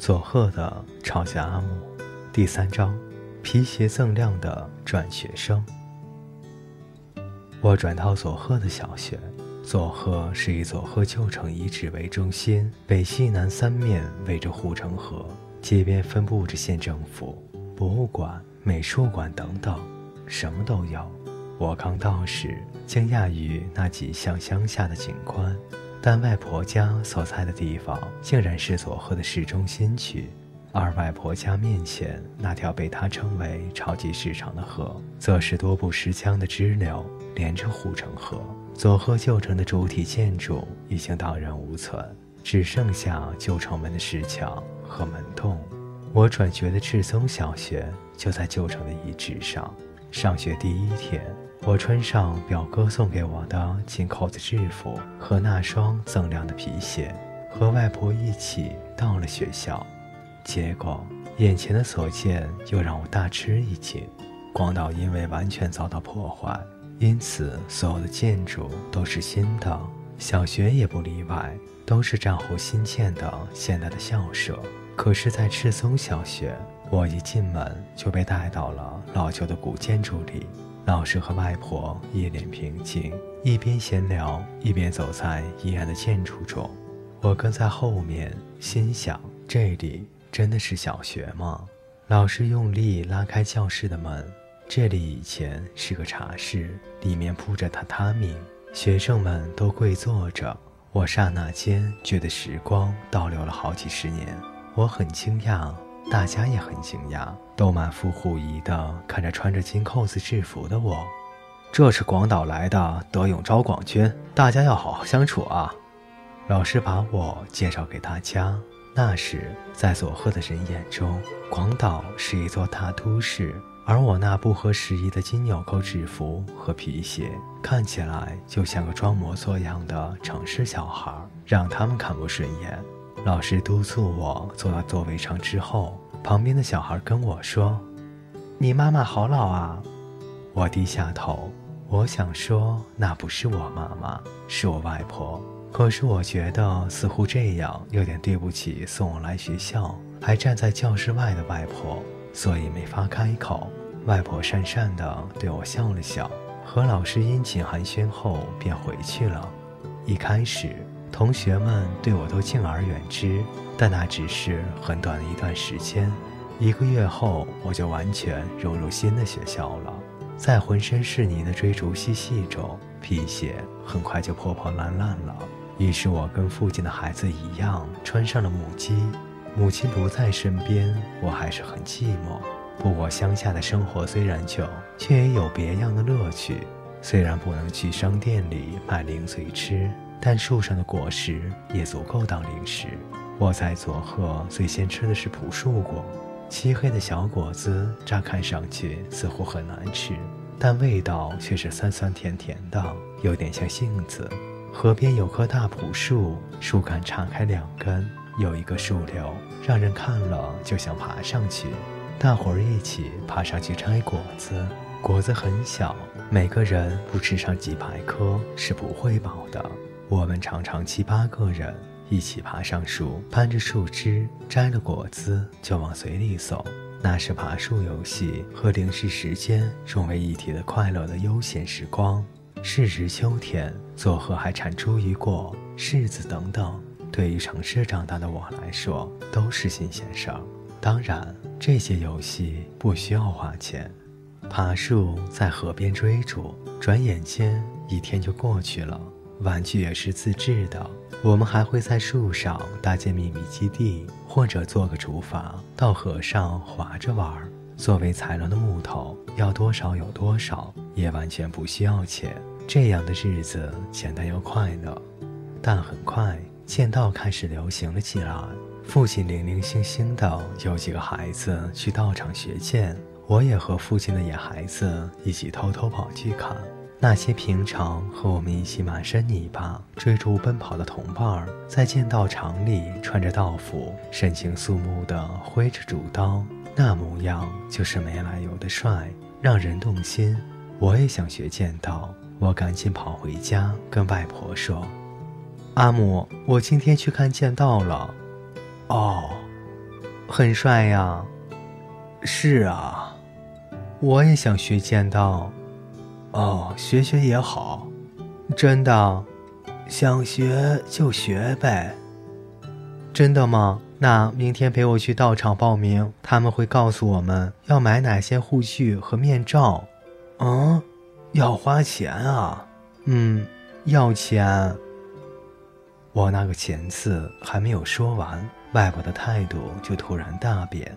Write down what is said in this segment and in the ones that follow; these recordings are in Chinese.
佐贺的朝鲜阿木，第三章，皮鞋锃亮的转学生。我转到佐贺的小学。佐贺是以佐贺旧城遗址为中心，北、西、南三面围着护城河，街边分布着县政府、博物馆、美术馆等等，什么都有。我刚到时，惊讶于那几项乡下的景观。但外婆家所在的地方竟然是佐贺的市中心区，而外婆家面前那条被她称为“超级市场”的河，则是多部石墙的支流，连着护城河。佐贺旧城的主体建筑已经荡然无存，只剩下旧城门的石墙和门洞。我转学的赤松小学就在旧城的遗址上。上学第一天。我穿上表哥送给我的金扣子制服和那双锃亮的皮鞋，和外婆一起到了学校。结果，眼前的所见又让我大吃一惊。广岛因为完全遭到破坏，因此所有的建筑都是新的，小学也不例外，都是战后新建的现代的校舍。可是，在赤松小学，我一进门就被带到了老旧的古建筑里。老师和外婆一脸平静，一边闲聊一边走在阴暗的建筑中。我跟在后面，心想：这里真的是小学吗？老师用力拉开教室的门。这里以前是个茶室，里面铺着榻榻米，学生们都跪坐着。我刹那间觉得时光倒流了好几十年。我很惊讶。大家也很惊讶，都满腹狐疑地看着穿着金扣子制服的我。这是广岛来的德永昭广君，大家要好好相处啊！老师把我介绍给大家。那时，在佐贺的人眼中，广岛是一座大都市，而我那不合时宜的金纽扣制服和皮鞋，看起来就像个装模作样的城市小孩，让他们看不顺眼。老师督促我坐到座位上之后，旁边的小孩跟我说：“你妈妈好老啊。”我低下头，我想说那不是我妈妈，是我外婆。可是我觉得似乎这样有点对不起送我来学校还站在教室外的外婆，所以没法开口。外婆讪讪地对我笑了笑，和老师殷勤寒暄后便回去了。一开始。同学们对我都敬而远之，但那只是很短的一段时间。一个月后，我就完全融入新的学校了。在浑身是泥的追逐嬉戏中，皮鞋很快就破破烂烂了。于是我跟附近的孩子一样，穿上了母鸡。母亲不在身边，我还是很寂寞。不过乡下的生活虽然穷，却也有别样的乐趣。虽然不能去商店里买零嘴吃。但树上的果实也足够当零食。我在佐贺最先吃的是朴树果，漆黑的小果子，乍看上去似乎很难吃，但味道却是酸酸甜甜的，有点像杏子。河边有棵大朴树，树干岔开两根，有一个树瘤，让人看了就想爬上去。大伙儿一起爬上去摘果子，果子很小，每个人不吃上几百颗是不会饱的。我们常常七八个人一起爬上树，攀着树枝，摘了果子就往嘴里送。那是爬树游戏和零食时间融为一体的快乐的悠闲时光。是值秋天，佐贺还产茱萸果、柿子等等。对于城市长大的我来说，都是新鲜事儿。当然，这些游戏不需要花钱。爬树，在河边追逐，转眼间一天就过去了。玩具也是自制的，我们还会在树上搭建秘密基地，或者做个竹筏到河上划着玩。作为材料的木头要多少有多少，也完全不需要钱。这样的日子简单又快乐。但很快剑道开始流行了起来，父亲零零星星的有几个孩子去道场学剑，我也和父亲的野孩子一起偷偷跑去看。那些平常和我们一起满身泥巴追逐奔跑的同伴儿，在剑道场里穿着道服，神情肃穆地挥着竹刀，那模样就是没来由的帅，让人动心。我也想学剑道，我赶紧跑回家跟外婆说：“阿母，我今天去看剑道了。”哦，很帅呀。是啊，我也想学剑道。哦，学学也好。真的，想学就学呗。真的吗？那明天陪我去道场报名，他们会告诉我们要买哪些护具和面罩。嗯，要花钱啊。嗯，要钱。我那个钱字还没有说完，外婆的态度就突然大变。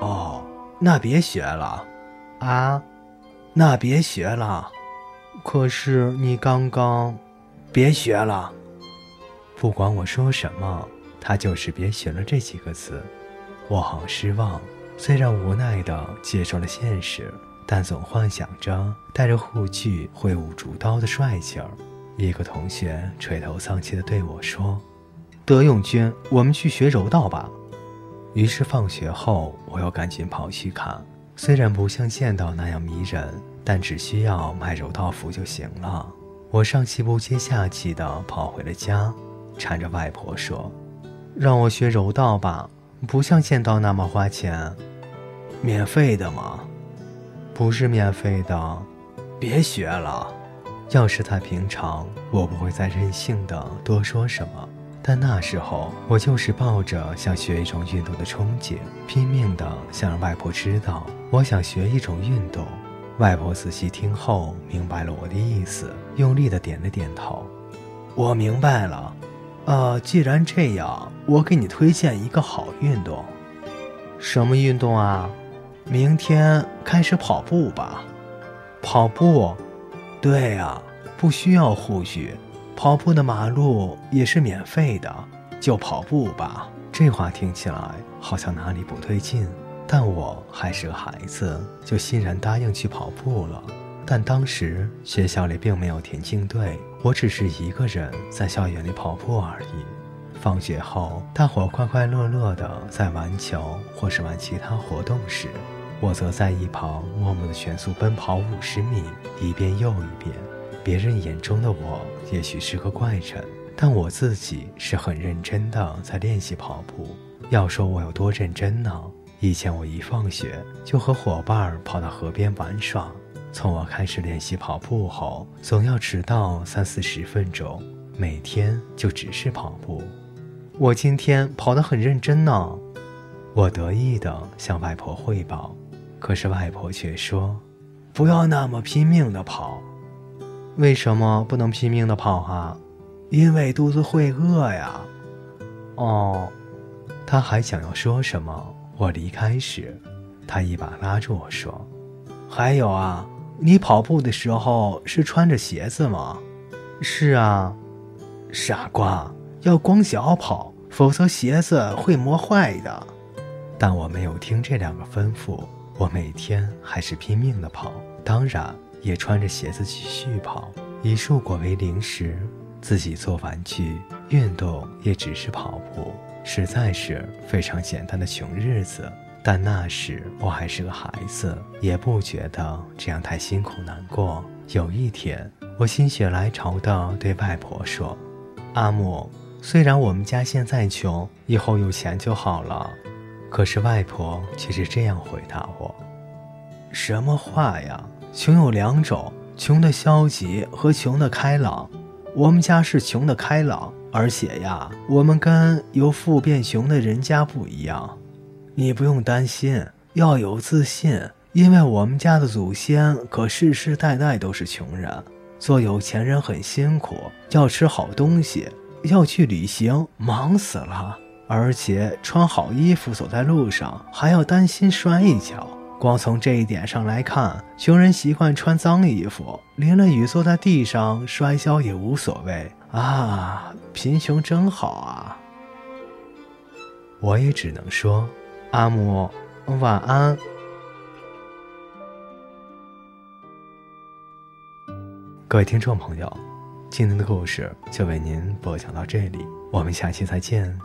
哦，那别学了。啊，那别学了。可是你刚刚，别学了。不管我说什么。他就是别学了这几个字，我好失望。虽然无奈的接受了现实，但总幻想着带着护具挥舞竹刀的帅气儿。一个同学垂头丧气的对我说：“德永君，我们去学柔道吧。”于是放学后，我又赶紧跑去看。虽然不像剑道那样迷人，但只需要买柔道服就行了。我上气不接下气地跑回了家，缠着外婆说。让我学柔道吧，不像剑道那么花钱。免费的吗？不是免费的，别学了。要是在平常，我不会再任性的多说什么。但那时候，我就是抱着想学一种运动的憧憬，拼命的想让外婆知道我想学一种运动。外婆仔细听后，明白了我的意思，用力的点了点头。我明白了。呃，既然这样，我给你推荐一个好运动。什么运动啊？明天开始跑步吧。跑步？对呀，不需要护具，跑步的马路也是免费的，就跑步吧。这话听起来好像哪里不对劲，但我还是个孩子，就欣然答应去跑步了。但当时学校里并没有田径队，我只是一个人在校园里跑步而已。放学后，大伙快快乐乐的在玩球或是玩其他活动时，我则在一旁默默的全速奔跑五十米，一遍又一遍。别人眼中的我也许是个怪人，但我自己是很认真的在练习跑步。要说我有多认真呢？以前我一放学就和伙伴跑到河边玩耍。从我开始练习跑步后，总要迟到三四十分钟，每天就只是跑步。我今天跑得很认真呢，我得意地向外婆汇报。可是外婆却说：“不要那么拼命地跑。”为什么不能拼命的跑啊？因为肚子会饿呀。哦，他还想要说什么？我离开时，他一把拉住我说：“还有啊。”你跑步的时候是穿着鞋子吗？是啊，傻瓜，要光脚跑，否则鞋子会磨坏的。但我没有听这两个吩咐，我每天还是拼命的跑，当然也穿着鞋子继续跑。以树果为零食，自己做玩具，运动也只是跑步，实在是非常简单的穷日子。但那时我还是个孩子，也不觉得这样太辛苦难过。有一天，我心血来潮地对外婆说：“阿木，虽然我们家现在穷，以后有钱就好了。”可是外婆却是这样回答我：“什么话呀？穷有两种，穷的消极和穷的开朗。我们家是穷的开朗，而且呀，我们跟由富变穷的人家不一样。”你不用担心，要有自信，因为我们家的祖先可世世代代都是穷人。做有钱人很辛苦，要吃好东西，要去旅行，忙死了。而且穿好衣服走在路上，还要担心摔一跤。光从这一点上来看，穷人习惯穿脏衣服，淋了雨坐在地上摔跤也无所谓啊！贫穷真好啊！我也只能说。阿姆，晚安。各位听众朋友，今天的故事就为您播讲到这里，我们下期再见。